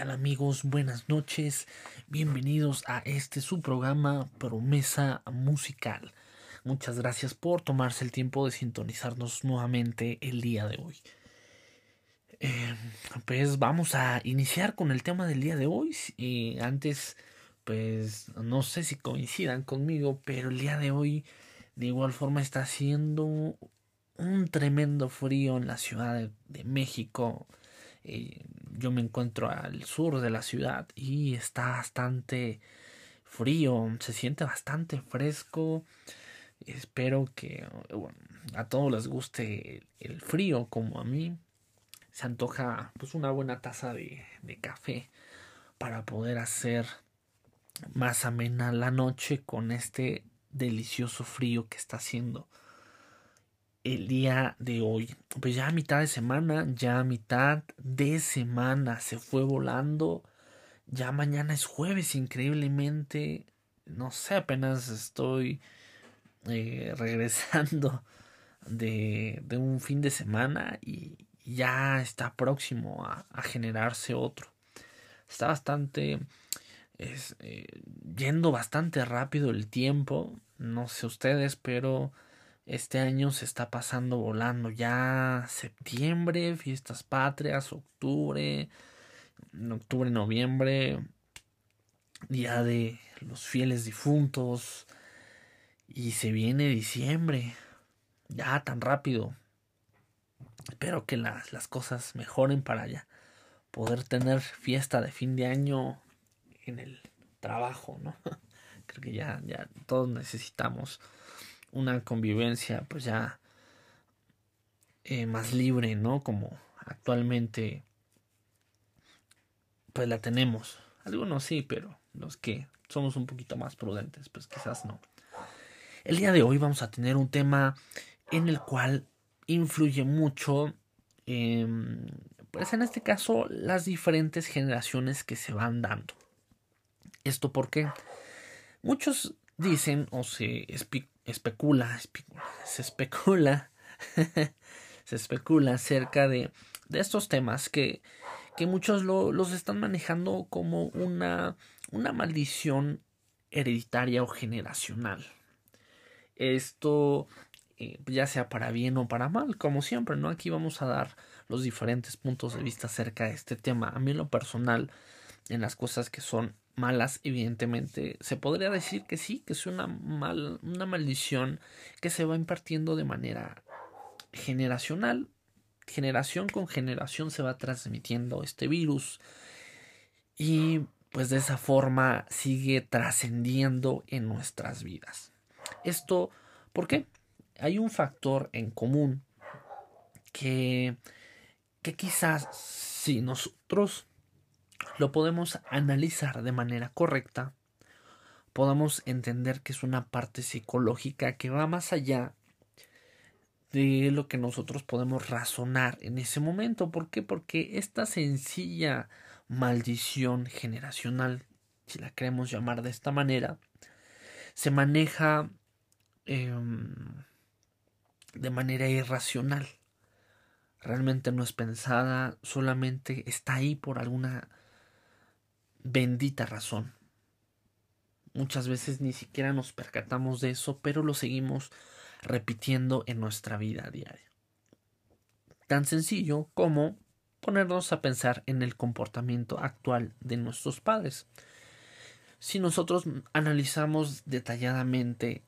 tal amigos? Buenas noches. Bienvenidos a este su programa Promesa Musical. Muchas gracias por tomarse el tiempo de sintonizarnos nuevamente el día de hoy. Eh, pues vamos a iniciar con el tema del día de hoy. Y antes, pues no sé si coincidan conmigo, pero el día de hoy de igual forma está haciendo un tremendo frío en la Ciudad de México. Eh, yo me encuentro al sur de la ciudad y está bastante frío, se siente bastante fresco. Espero que a todos les guste el frío como a mí. Se antoja pues una buena taza de, de café para poder hacer más amena la noche con este delicioso frío que está haciendo el día de hoy. Pues ya a mitad de semana, ya a mitad de semana se fue volando. Ya mañana es jueves, increíblemente. No sé, apenas estoy eh, regresando de, de, un fin de semana y ya está próximo a, a generarse otro. Está bastante... Es, eh, yendo bastante rápido el tiempo. No sé ustedes, pero este año se está pasando volando ya septiembre, fiestas patrias, octubre, octubre, noviembre, día de los fieles difuntos y se viene diciembre, ya tan rápido. Espero que las, las cosas mejoren para ya poder tener fiesta de fin de año en el trabajo, ¿no? Creo que ya, ya todos necesitamos una convivencia pues ya eh, más libre, ¿no? Como actualmente pues la tenemos. Algunos sí, pero los que somos un poquito más prudentes, pues quizás no. El día de hoy vamos a tener un tema en el cual influye mucho, pues en este caso, las diferentes generaciones que se van dando. ¿Esto porque Muchos dicen o se especula, se especula, se especula acerca de, de estos temas que, que muchos lo, los están manejando como una, una maldición hereditaria o generacional. Esto eh, ya sea para bien o para mal, como siempre, ¿no? Aquí vamos a dar los diferentes puntos de vista acerca de este tema. A mí en lo personal, en las cosas que son malas, evidentemente, se podría decir que sí, que es una, mal, una maldición que se va impartiendo de manera generacional. Generación con generación se va transmitiendo este virus y pues de esa forma sigue trascendiendo en nuestras vidas. Esto, ¿por qué? Hay un factor en común que, que quizás si nosotros lo podemos analizar de manera correcta, podamos entender que es una parte psicológica que va más allá de lo que nosotros podemos razonar en ese momento. ¿Por qué? Porque esta sencilla maldición generacional, si la queremos llamar de esta manera, se maneja em, de manera irracional. Realmente no es pensada, solamente está ahí por alguna bendita razón. Muchas veces ni siquiera nos percatamos de eso, pero lo seguimos repitiendo en nuestra vida diaria. Tan sencillo como ponernos a pensar en el comportamiento actual de nuestros padres. Si nosotros analizamos detalladamente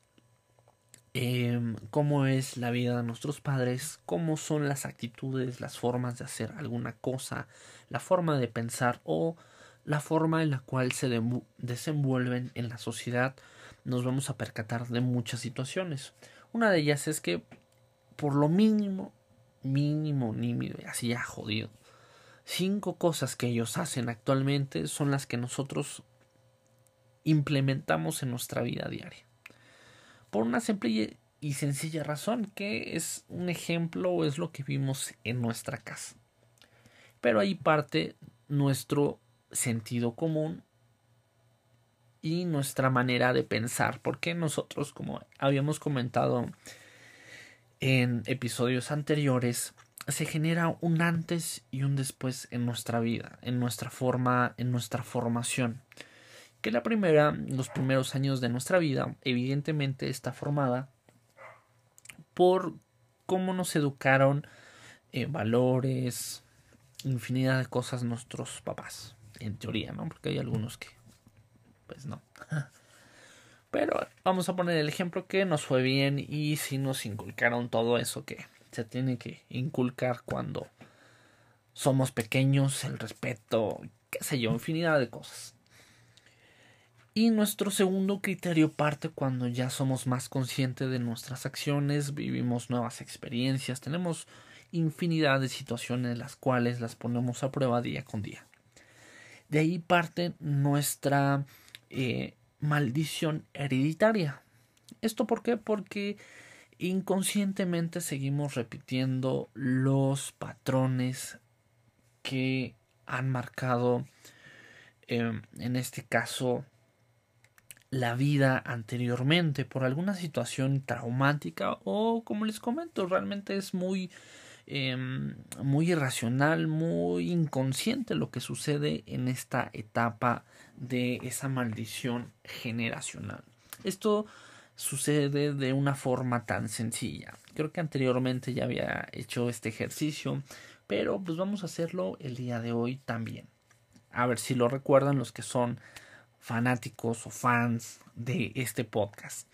em, cómo es la vida de nuestros padres, cómo son las actitudes, las formas de hacer alguna cosa, la forma de pensar o la forma en la cual se desenvuelven en la sociedad, nos vamos a percatar de muchas situaciones. Una de ellas es que, por lo mínimo, mínimo, nímido, así ya jodido, cinco cosas que ellos hacen actualmente son las que nosotros implementamos en nuestra vida diaria. Por una simple y sencilla razón, que es un ejemplo es lo que vimos en nuestra casa. Pero ahí parte nuestro sentido común y nuestra manera de pensar, porque nosotros, como habíamos comentado en episodios anteriores, se genera un antes y un después en nuestra vida, en nuestra forma, en nuestra formación. Que la primera, los primeros años de nuestra vida, evidentemente está formada por cómo nos educaron eh, valores, infinidad de cosas nuestros papás, en teoría, ¿no? Porque hay algunos que, pues no. Pero vamos a poner el ejemplo que nos fue bien y si nos inculcaron todo eso que se tiene que inculcar cuando somos pequeños, el respeto, qué sé yo, infinidad de cosas. Y nuestro segundo criterio parte cuando ya somos más conscientes de nuestras acciones, vivimos nuevas experiencias, tenemos infinidad de situaciones las cuales las ponemos a prueba día con día. De ahí parte nuestra eh, maldición hereditaria. ¿Esto por qué? Porque inconscientemente seguimos repitiendo los patrones que han marcado, em, en este caso, la vida anteriormente por alguna situación traumática o como les comento realmente es muy em, muy irracional muy inconsciente lo que sucede en esta etapa de esa maldición generacional esto sucede de una forma tan sencilla. Creo que anteriormente ya había hecho este ejercicio, pero pues vamos a hacerlo el día de hoy también. A ver si lo recuerdan los que son fanáticos o fans de este podcast.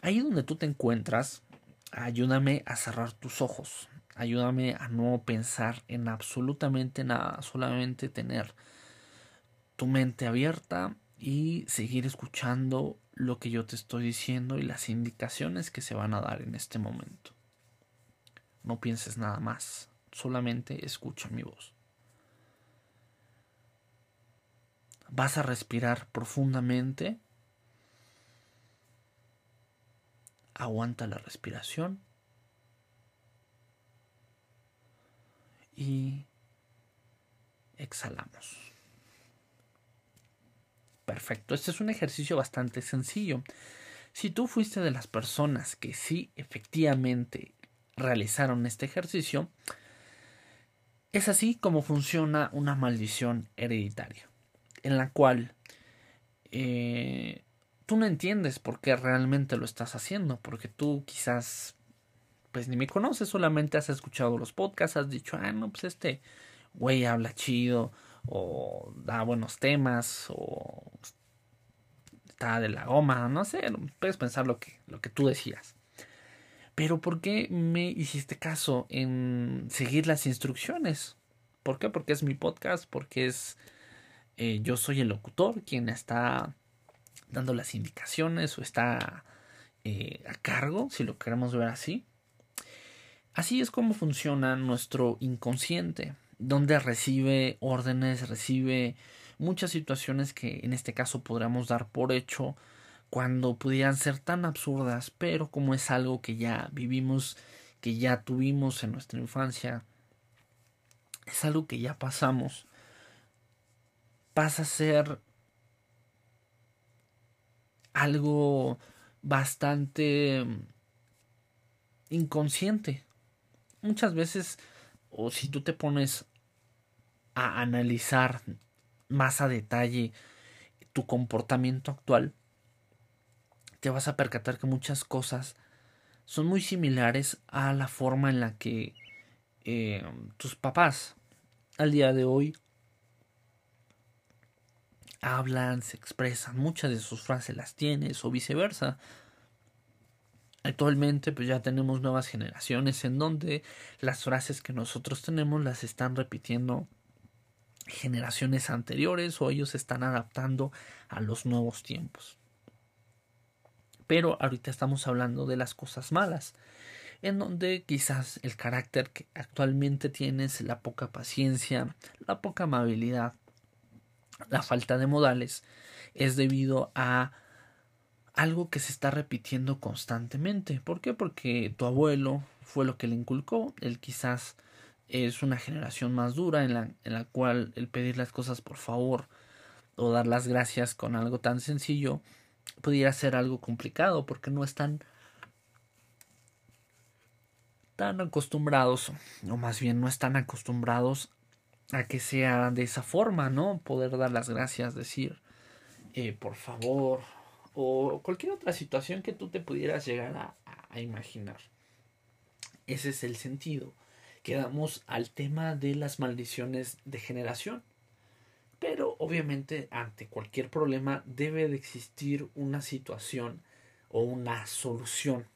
Ahí donde tú te encuentras, ayúdame a cerrar tus ojos. Ayúdame a no pensar en absolutamente nada, solamente tener tu mente abierta y seguir escuchando lo que yo te estoy diciendo y las indicaciones que se van a dar en este momento. No pienses nada más, solamente escucha mi voz. Vas a respirar profundamente. Aguanta la respiración. Y exhalamos. Perfecto, este es un ejercicio bastante sencillo. Si tú fuiste de las personas que sí efectivamente realizaron este ejercicio, es así como funciona una maldición hereditaria, en la cual eh, tú no entiendes por qué realmente lo estás haciendo, porque tú quizás pues ni me conoces, solamente has escuchado los podcasts, has dicho, ah, no, pues este güey habla chido, o da buenos temas o está de la goma, no sé, puedes pensar lo que, lo que tú decías. Pero ¿por qué me hiciste caso en seguir las instrucciones? ¿Por qué? Porque es mi podcast, porque es eh, yo soy el locutor quien está dando las indicaciones o está eh, a cargo, si lo queremos ver así. Así es como funciona nuestro inconsciente donde recibe órdenes, recibe muchas situaciones que en este caso podríamos dar por hecho cuando pudieran ser tan absurdas, pero como es algo que ya vivimos, que ya tuvimos en nuestra infancia, es algo que ya pasamos, pasa a ser algo bastante inconsciente. Muchas veces o si tú te pones a analizar más a detalle tu comportamiento actual, te vas a percatar que muchas cosas son muy similares a la forma en la que eh, tus papás al día de hoy hablan, se expresan, muchas de sus frases las tienes o viceversa. Actualmente pues ya tenemos nuevas generaciones en donde las frases que nosotros tenemos las están repitiendo generaciones anteriores o ellos se están adaptando a los nuevos tiempos. Pero ahorita estamos hablando de las cosas malas, en donde quizás el carácter que actualmente tienes, la poca paciencia, la poca amabilidad, la falta de modales, es debido a algo que se está repitiendo constantemente. ¿Por qué? Porque tu abuelo fue lo que le inculcó, él quizás es una generación más dura en la, en la cual el pedir las cosas por favor o dar las gracias con algo tan sencillo pudiera ser algo complicado porque no están tan acostumbrados, o más bien no están acostumbrados a que sea de esa forma, ¿no? Poder dar las gracias, decir, eh, por favor, o cualquier otra situación que tú te pudieras llegar a, imaginar. Ese es el sentido. Quedamos al tema de las maldiciones de generación. Pero obviamente ante cualquier problema debe de existir una situación o una solución.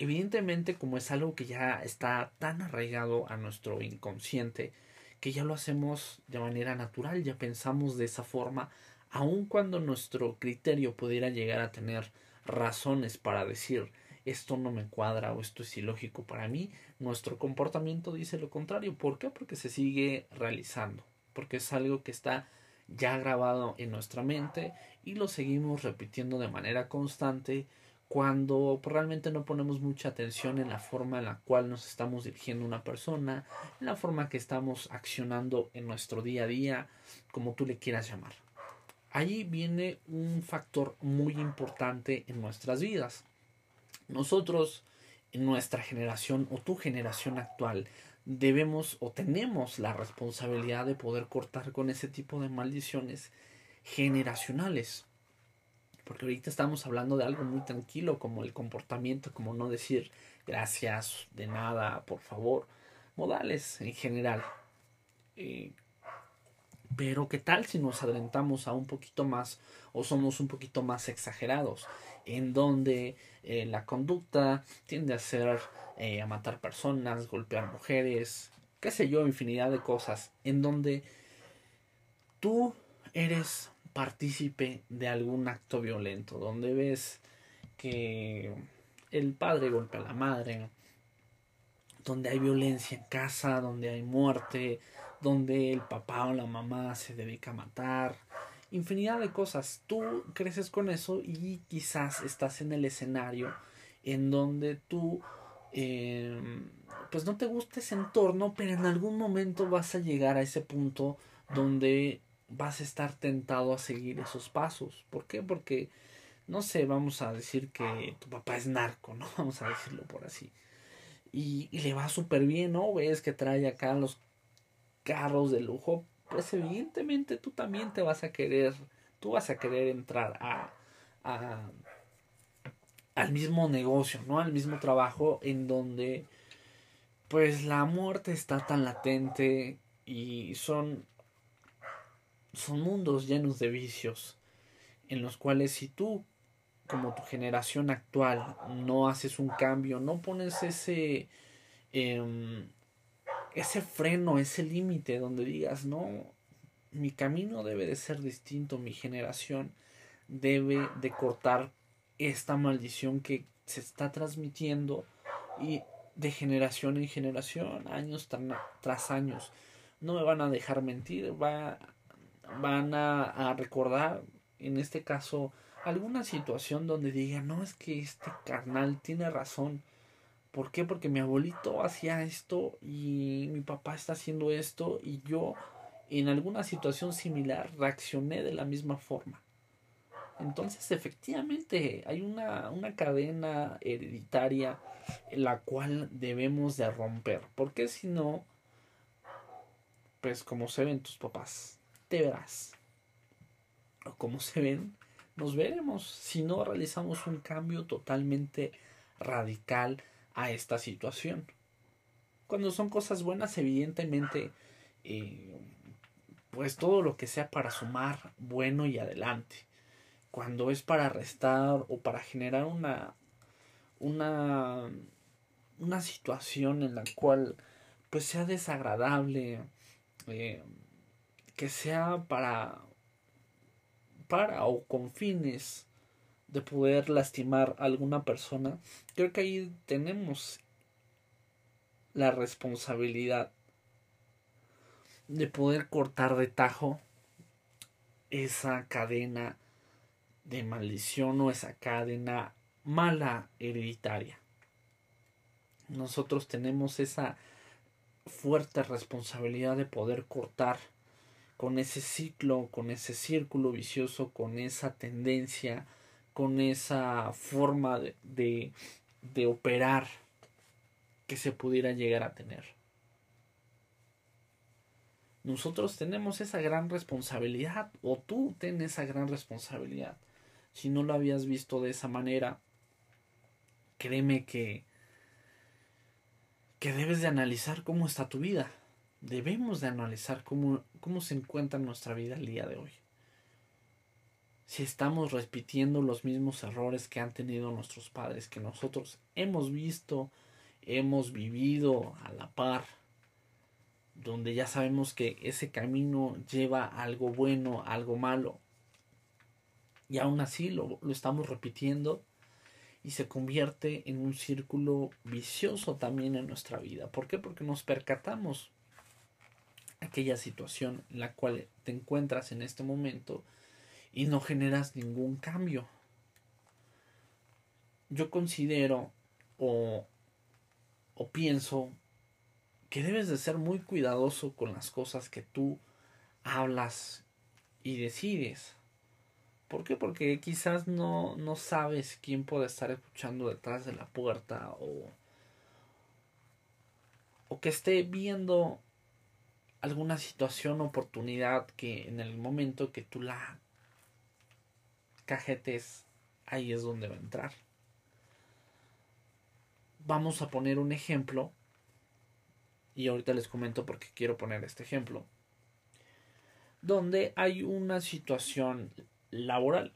Evidentemente como es algo que ya está tan arraigado a nuestro inconsciente, que ya lo hacemos de manera natural, ya pensamos de esa forma, aun cuando nuestro criterio pudiera llegar a tener razones para decir esto no me cuadra o esto es ilógico para mí, nuestro comportamiento dice lo contrario. ¿Por qué? Porque se sigue realizando, porque es algo que está ya grabado en nuestra mente y lo seguimos repitiendo de manera constante cuando realmente no ponemos mucha atención en la forma en la cual nos estamos dirigiendo a una persona, en la forma que estamos accionando en nuestro día a día, como tú le quieras llamar. Ahí viene un factor muy importante en nuestras vidas. Nosotros, en nuestra generación o tu generación actual, debemos o tenemos la responsabilidad de poder cortar con ese tipo de maldiciones generacionales. Porque ahorita estamos hablando de algo muy tranquilo como el comportamiento, como no decir gracias, de nada, por favor, modales en general. Eh, pero ¿qué tal si nos adelantamos a un poquito más o somos un poquito más exagerados? En donde eh, la conducta tiende a ser eh, a matar personas, golpear mujeres, qué sé yo, infinidad de cosas. En donde tú eres partícipe de algún acto violento, donde ves que el padre golpea a la madre, donde hay violencia en casa, donde hay muerte, donde el papá o la mamá se dedica a matar, infinidad de cosas. Tú creces con eso y quizás estás en el escenario en donde tú em, pues no te gusta ese entorno, pero en algún momento vas a llegar a ese punto donde vas a estar tentado a seguir esos pasos. ¿Por qué? Porque, no sé, vamos a decir que tu papá es narco, ¿no? Vamos a decirlo por así. Y, y le va súper bien, ¿no? Ves que trae acá los carros de lujo. Pues evidentemente tú también te vas a querer, tú vas a querer entrar a, a al mismo negocio, ¿no? Al mismo trabajo en donde pues la muerte está tan latente y son son mundos llenos de vicios en los cuales si tú como tu generación actual no haces un cambio, no pones ese em, ese freno, ese límite donde digas, no, mi camino debe de ser distinto, mi generación debe de cortar esta maldición que se está transmitiendo y de generación en generación, años tras años. No me van a dejar mentir, va van a, recordar, en este caso, alguna situación donde digan, no, es que este carnal tiene razón. ¿Por qué? Porque mi abuelito hacía esto y mi papá está haciendo esto y yo en alguna situación similar reaccioné de la misma forma. Entonces, efectivamente, hay una, una cadena hereditaria la cual debemos de romper. Porque si no, pues como se ven tus papás, te verás. O como se ven, nos veremos si no realizamos un cambio totalmente radical a esta situación. Cuando son cosas buenas, evidentemente, eh, pues todo lo que sea para sumar bueno y adelante. Cuando es para restar o para generar una, una, una situación en la cual pues sea desagradable, eh, que sea para para o con fines de poder lastimar a alguna persona, creo que ahí tenemos la responsabilidad de poder cortar de tajo esa cadena de maldición o esa cadena mala hereditaria. Nosotros tenemos esa fuerte responsabilidad de poder cortar con ese ciclo, con ese círculo vicioso, con esa tendencia, con esa forma de, de, operar que se pudiera llegar a tener. Nosotros tenemos esa gran responsabilidad, o tú tienes esa gran responsabilidad. Si no lo habías visto de esa manera, créeme que que debes de analizar cómo está tu vida. Debemos de analizar cómo, cómo se encuentra nuestra vida el día de hoy. Si estamos repitiendo los mismos errores que han tenido nuestros padres, que nosotros hemos visto, hemos vivido a la par, donde ya sabemos que ese camino lleva algo bueno, algo malo, y aún así lo, lo estamos repitiendo, y se convierte en un círculo vicioso también en nuestra vida. ¿Por qué? Porque nos percatamos aquella situación en la cual te encuentras en este momento y no generas ningún cambio. Yo considero o, o pienso que debes de ser muy cuidadoso con las cosas que tú hablas y decides. ¿Por qué? Porque quizás no, no sabes quién puede estar escuchando detrás de la puerta o, o que esté viendo alguna situación, oportunidad que en el momento que tú la cajetes, ahí es donde va a entrar. Vamos a poner un ejemplo y ahorita les comento porque quiero poner este ejemplo donde hay una situación laboral,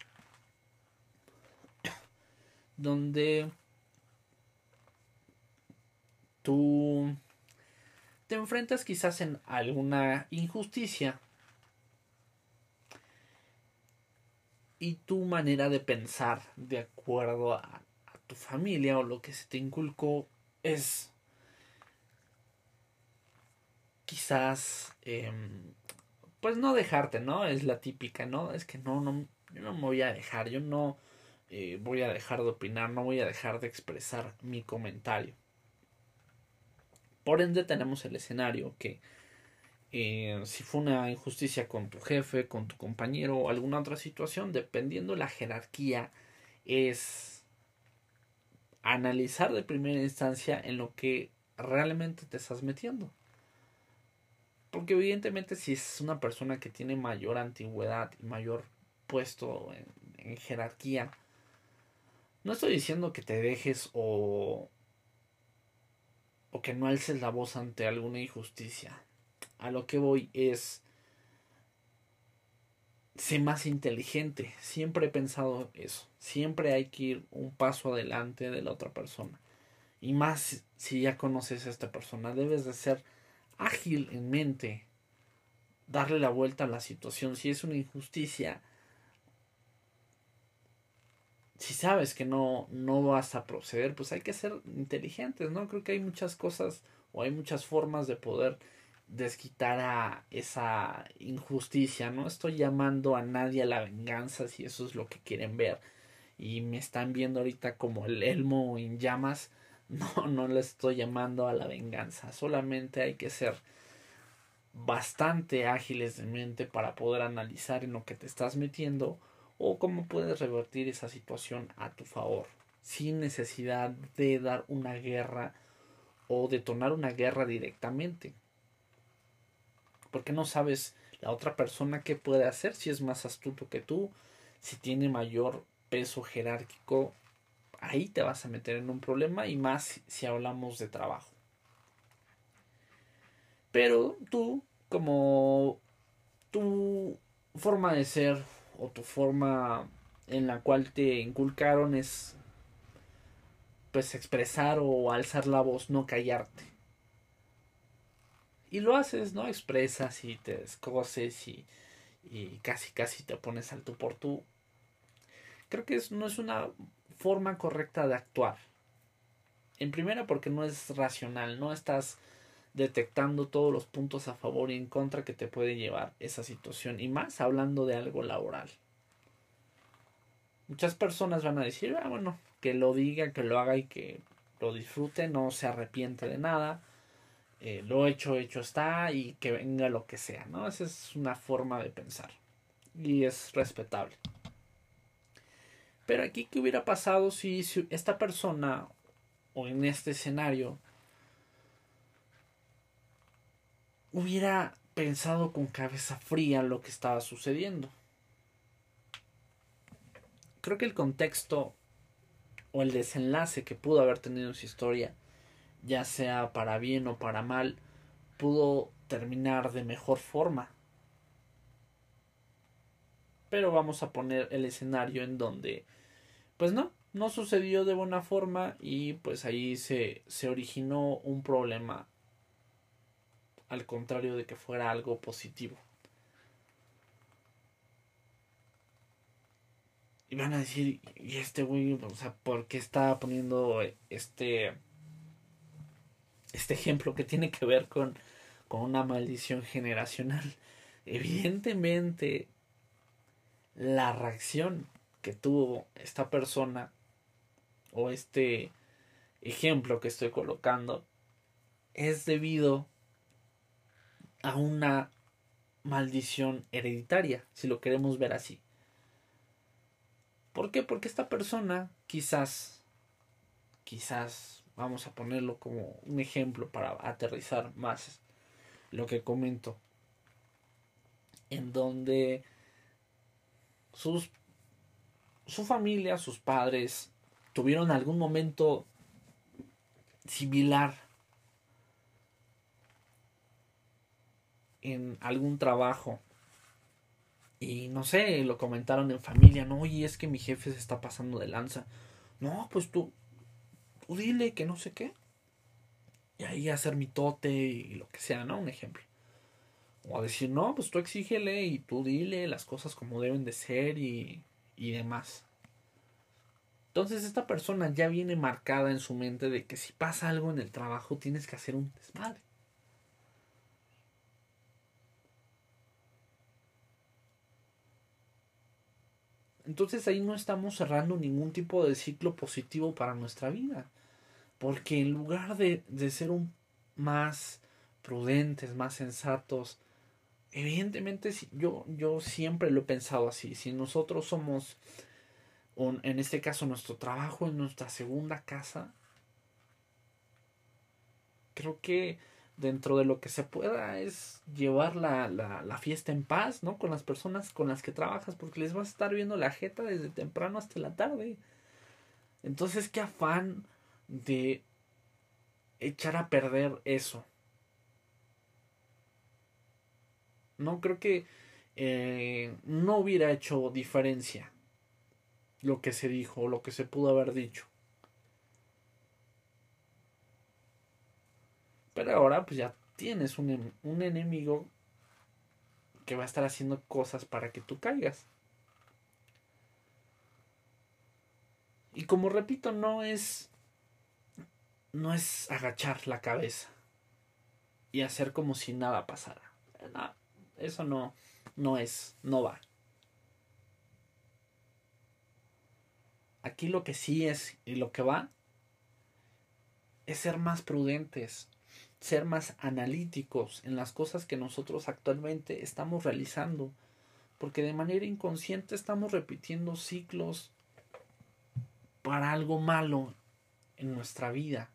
donde tú te enfrentas quizás en alguna injusticia y tu manera de pensar de acuerdo a, tu familia o lo que se te inculcó es quizás em, pues no dejarte, ¿no? Es la típica, ¿no? Es que no, no, yo no me voy a dejar, yo no eh, voy a dejar de opinar, no voy a dejar de expresar mi comentario. Por ende tenemos el escenario que eh, si fue una injusticia con tu jefe, con tu compañero o alguna otra situación, dependiendo la jerarquía, es analizar de primera instancia en lo que realmente te estás metiendo. Porque evidentemente si es una persona que tiene mayor antigüedad y mayor puesto en, jerarquía, no estoy diciendo que te dejes o, o que no alces la voz ante alguna injusticia. A lo que voy es sé más inteligente. Siempre he pensado eso. Siempre hay que ir un paso adelante de la otra persona. Y más si ya conoces a esta persona. Debes de ser ágil en mente, darle la vuelta a la situación. Si es una injusticia, si sabes que no, no vas a proceder, pues hay que ser inteligentes, ¿no? Creo que hay muchas cosas o hay muchas formas de poder desquitar a esa injusticia. No estoy llamando a nadie a la venganza si eso es lo que quieren ver. Y me están viendo ahorita como el elmo en llamas no, no le estoy llamando a la venganza. Solamente hay que ser bastante ágiles de mente para poder analizar en lo que te estás metiendo o cómo puedes revertir esa situación a tu favor sin necesidad de dar una guerra o detonar una guerra directamente porque no sabes la otra persona qué puede hacer si es más astuto que tú si tiene mayor peso jerárquico ahí te vas a meter en un problema y más si hablamos de trabajo. Pero tú, como tu forma de ser o tu forma en la cual te inculcaron es pues expresar o alzar la voz, no callarte. Y lo haces, ¿no? Expresas y te descoces y, y casi casi te pones al tú por tú. Creo que es, no es una forma correcta de actuar. En primera porque no es racional, no estás detectando todos los puntos a favor y en contra que te puede llevar esa situación y más hablando de algo laboral. Muchas personas van a decir, ah, bueno, que lo diga, que lo haga y que lo disfrute, no se arrepiente de nada, eh, lo hecho, hecho está y que venga lo que sea, ¿no? Esa es una forma de pensar y es respetable. Pero aquí, ¿qué hubiera pasado si, si esta persona o en este escenario hubiera pensado con cabeza fría lo que estaba sucediendo? Creo que el contexto o el desenlace que pudo haber tenido en su historia ya sea para bien o para mal, pudo terminar de mejor forma. Pero vamos a poner el escenario en donde, pues no, no sucedió de buena forma y pues ahí se, se originó un problema al contrario de que fuera algo positivo. Y van a decir, ¿y este güey, o sea, por qué está poniendo este, este ejemplo que tiene que ver con, con una maldición generacional? Evidentemente, la reacción que tuvo esta persona o este ejemplo que estoy colocando es debido a una maldición hereditaria, si lo queremos ver así. ¿Por qué? Porque esta persona quizás, quizás, vamos a ponerlo como un ejemplo para aterrizar más lo que comento, en donde sus, su familia, sus padres, tuvieron algún momento similar en algún trabajo y no sé, lo comentaron en familia, no, y es que mi jefe se está pasando de lanza. No, pues tú, tú dile que no sé qué. Y ahí hacer mi tote y lo que sea, ¿no? Un ejemplo. O decir, no, pues tú exígele y tú dile las cosas como deben de ser y, y demás. Entonces esta persona ya viene marcada en su mente de que si pasa algo en el trabajo tienes que hacer un desmadre. Entonces ahí no estamos cerrando ningún tipo de ciclo positivo para nuestra vida. Porque en lugar de, de ser más prudentes, más sensatos, evidentemente yo, yo siempre lo he pensado así. Si nosotros somos, en este caso, nuestro trabajo en nuestra segunda casa, creo que dentro de lo que se pueda es llevar la, la, la, fiesta en paz, ¿no? Con las personas con las que trabajas, porque les vas a estar viendo la jeta desde temprano hasta la tarde. Entonces, qué afán de echar a perder eso. No creo que eh, no hubiera hecho diferencia lo que se dijo, lo que se pudo haber dicho. Pero ahora pues ya tienes un, un enemigo que va a estar haciendo cosas para que tú caigas. Y como repito, no es no es agachar la cabeza y hacer como si nada pasara. eso no no es, no va. Aquí lo que sí es y lo que va es ser más prudentes, ser más analíticos en las cosas que nosotros actualmente estamos realizando, porque de manera inconsciente estamos repitiendo ciclos para algo malo en nuestra vida.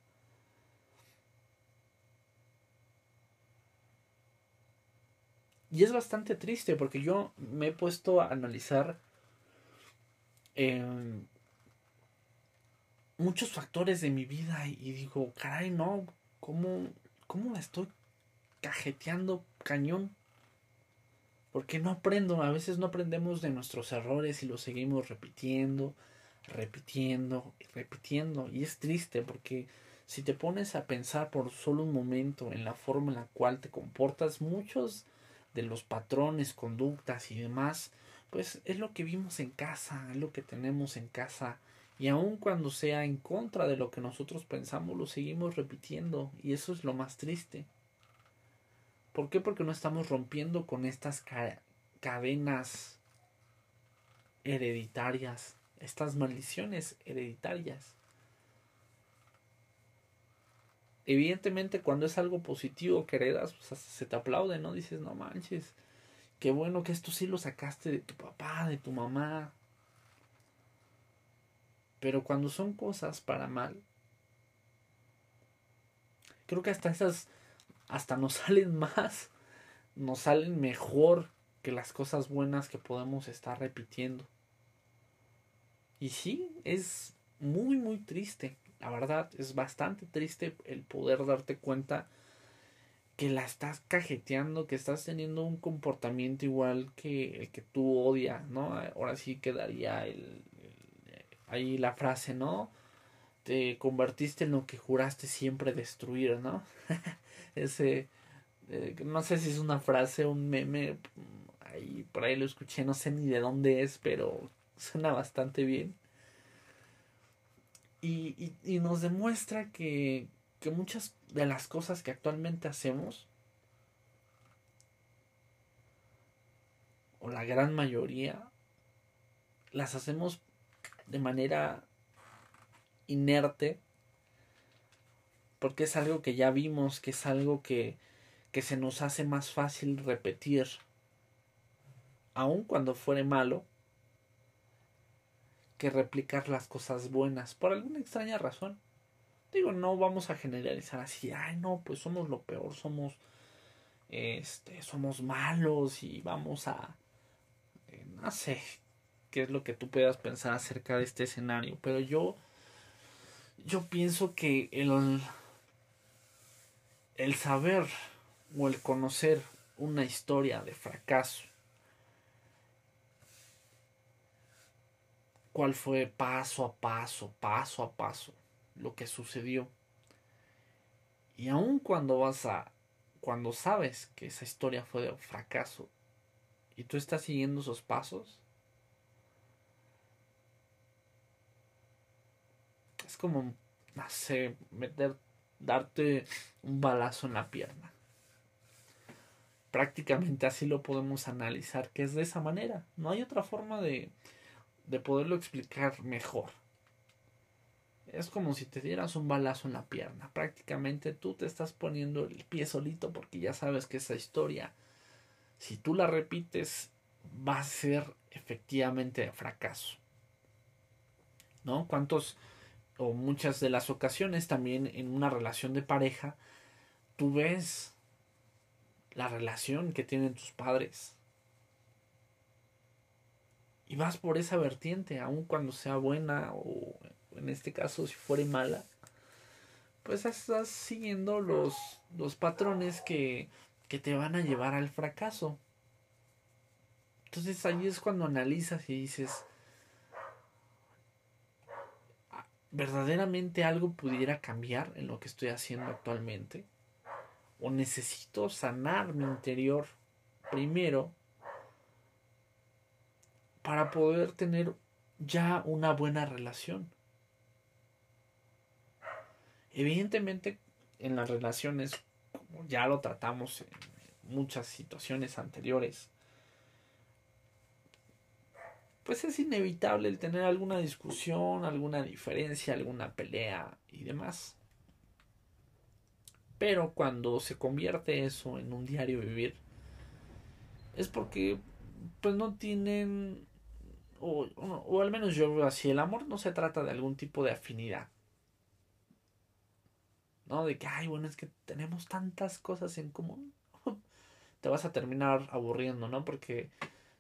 Y es bastante triste porque yo me he puesto a analizar em, muchos factores de mi vida y digo, caray, no, ¿cómo, ¿cómo la estoy cajeteando cañón? Porque no aprendo, a veces no aprendemos de nuestros errores y los seguimos repitiendo, repitiendo, repitiendo. Y es triste porque si te pones a pensar por solo un momento en la forma en la cual te comportas, muchos de los patrones, conductas y demás, pues es lo que vimos en casa, es lo que tenemos en casa y aun cuando sea en contra de lo que nosotros pensamos, lo seguimos repitiendo. Y eso es lo más triste. ¿Por qué? Porque no estamos rompiendo con estas cadenas hereditarias, estas maldiciones hereditarias. Evidentemente cuando es algo positivo que heredas, pues se te aplaude, ¿no? Dices, no manches, qué bueno que esto sí lo sacaste de tu papá, de tu mamá, pero cuando son cosas para mal, creo que hasta esas hasta nos salen más, nos salen mejor que las cosas buenas que podemos estar repitiendo. Y sí, es muy, muy triste. La verdad, es bastante triste el poder darte cuenta que la estás cajeteando, que estás teniendo un comportamiento igual que el que tú odias, ¿no? Ahora sí quedaría el, ahí la frase, ¿no? Te convertiste en lo que juraste siempre destruir, ¿no? Ese, eh, no sé si es una frase, un meme, ahí por ahí lo escuché, no sé ni de dónde es, pero suena bastante bien. Y, y, nos demuestra que, que muchas de las cosas que actualmente hacemos, o la gran mayoría, las hacemos de manera inerte, porque es algo que ya vimos, que es algo que, que se nos hace más fácil repetir, aun cuando fuere malo, que replicar las cosas buenas, por alguna extraña razón. Digo, no vamos a generalizar así, ay no, pues somos lo peor, somos este, somos malos y vamos a eh, no sé qué es lo que tú puedas pensar acerca de este escenario, pero yo yo pienso que el el saber o el conocer una historia de fracaso cuál fue paso a paso, paso a paso lo que sucedió. Y aun cuando vas a, cuando sabes que esa historia fue de fracaso y tú estás siguiendo esos pasos, es como, no sé, meter, darte un balazo en la pierna. Prácticamente así lo podemos analizar, que es de esa manera. No hay otra forma de, de poderlo explicar mejor. Es como si te dieras un balazo en la pierna. Prácticamente tú te estás poniendo el pie solito porque ya sabes que esa historia, si tú la repites, va a ser efectivamente de fracaso. ¿No? ¿Cuántos o muchas de las ocasiones también en una relación de pareja, tú ves la relación que tienen tus padres y vas por esa vertiente, aun cuando sea buena o en este caso si fuera mala, pues estás siguiendo los, los patrones que, que te van a llevar al fracaso. Entonces ahí es cuando analizas y dices, ah, ¿verdaderamente algo pudiera cambiar en lo que estoy haciendo actualmente? ¿O necesito sanar mi interior primero para poder tener ya una buena relación. Evidentemente, en las relaciones, como ya lo tratamos en muchas situaciones anteriores, pues es inevitable el tener alguna discusión, alguna diferencia, alguna pelea y demás. Pero cuando se convierte eso en un diario vivir, es porque pues no tienen o, o, al menos yo veo así, el amor no se trata de algún tipo de afinidad. ¿No? De que, ay, bueno, es que tenemos tantas cosas en común. Te vas a terminar aburriendo, ¿no? Porque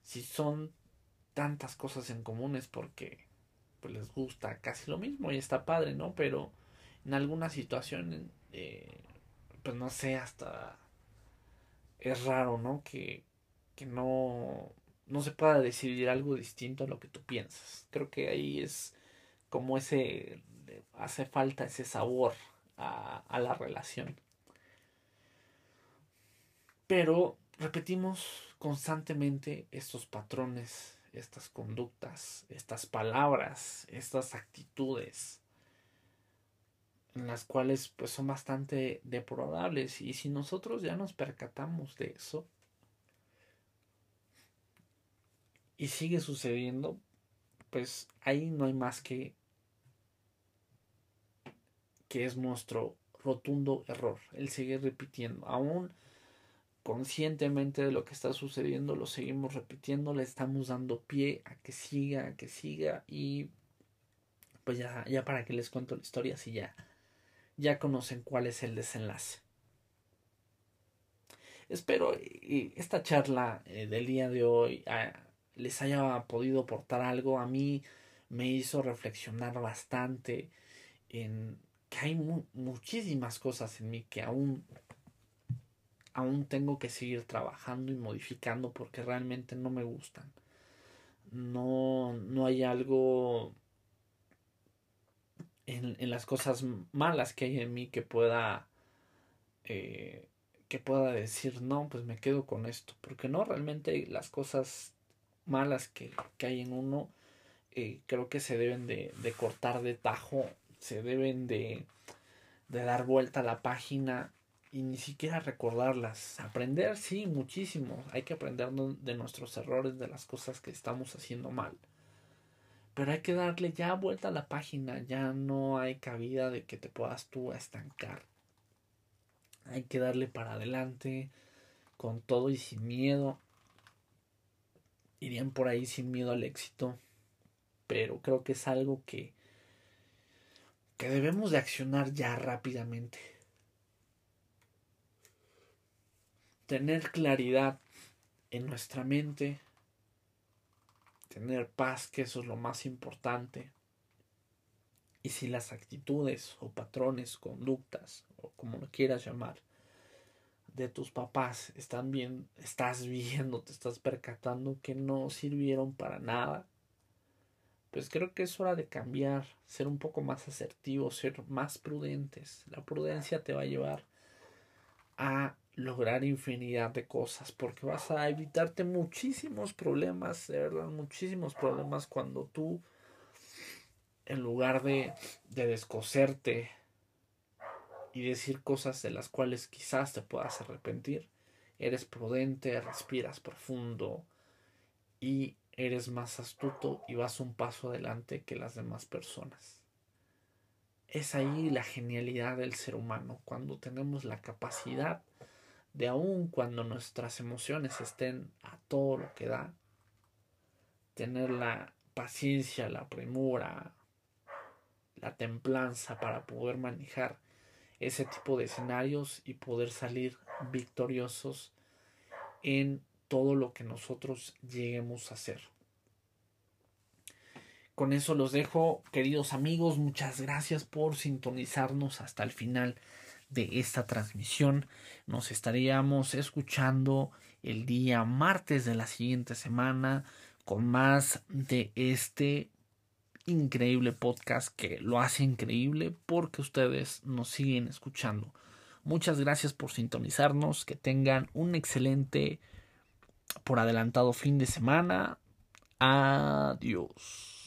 si son tantas cosas en común es porque pues, les gusta casi lo mismo y está padre, ¿no? Pero en alguna situación, eh, pues no sé, hasta es raro, ¿no? Que, que no no se pueda decidir algo distinto a lo que tú piensas. Creo que ahí es como ese, hace falta ese sabor a, a la relación. Pero repetimos constantemente estos patrones, estas conductas, estas palabras, estas actitudes en las cuales pues son bastante deplorables y si nosotros ya nos percatamos de eso y sigue sucediendo, pues ahí no hay más que que es nuestro rotundo error. Él sigue repitiendo, aún conscientemente de lo que está sucediendo, lo seguimos repitiendo, le estamos dando pie a que siga, a que siga y pues ya, ya para que les cuento la historia, si ya, ya conocen cuál es el desenlace. Espero esta charla eh, del día de hoy ah, les haya podido aportar algo. A mí me hizo reflexionar bastante en que hay muchísimas cosas en mí que aún aún tengo que seguir trabajando y modificando porque realmente no me gustan. No, no hay algo en, en, las cosas malas que hay en mí que pueda eh, que pueda decir no pues me quedo con esto porque no realmente las cosas malas que, que hay en uno eh, creo que se deben de, de, cortar de tajo se deben de, de dar vuelta a la página y ni siquiera recordarlas. Aprender, sí, muchísimo. Hay que aprender de nuestros errores, de las cosas que estamos haciendo mal. Pero hay que darle ya vuelta a la página. Ya no hay cabida de que te puedas tú estancar. Hay que darle para adelante con todo y sin miedo. Irían por ahí sin miedo al éxito. Pero creo que es algo que, que debemos de accionar ya rápidamente tener claridad en nuestra mente, tener paz, que eso es lo más importante. Y si las actitudes o patrones, conductas, o como lo quieras llamar, de tus papás están bien, estás viendo, te estás percatando que no sirvieron para nada, pues creo que es hora de cambiar, ser un poco más asertivos, ser más prudentes. La prudencia te va a llevar a lograr infinidad de cosas porque vas a evitarte muchísimos problemas, de verdad, muchísimos problemas cuando tú en lugar de, de descoserte y decir cosas de las cuales quizás te puedas arrepentir, eres prudente, respiras profundo y eres más astuto y vas un paso adelante que las demás personas. Es ahí la genialidad del ser humano, cuando tenemos la capacidad de aún cuando nuestras emociones estén a todo lo que da, tener la paciencia, la premura, la templanza para poder manejar ese tipo de escenarios y poder salir victoriosos en todo lo que nosotros lleguemos a hacer. Con eso los dejo, queridos amigos, muchas gracias por sintonizarnos hasta el final de esta transmisión. Nos estaríamos escuchando el día martes de la siguiente semana con más de este increíble podcast que lo hace increíble porque ustedes nos siguen escuchando. Muchas gracias por sintonizarnos, que tengan un excelente por adelantado fin de semana. Adiós.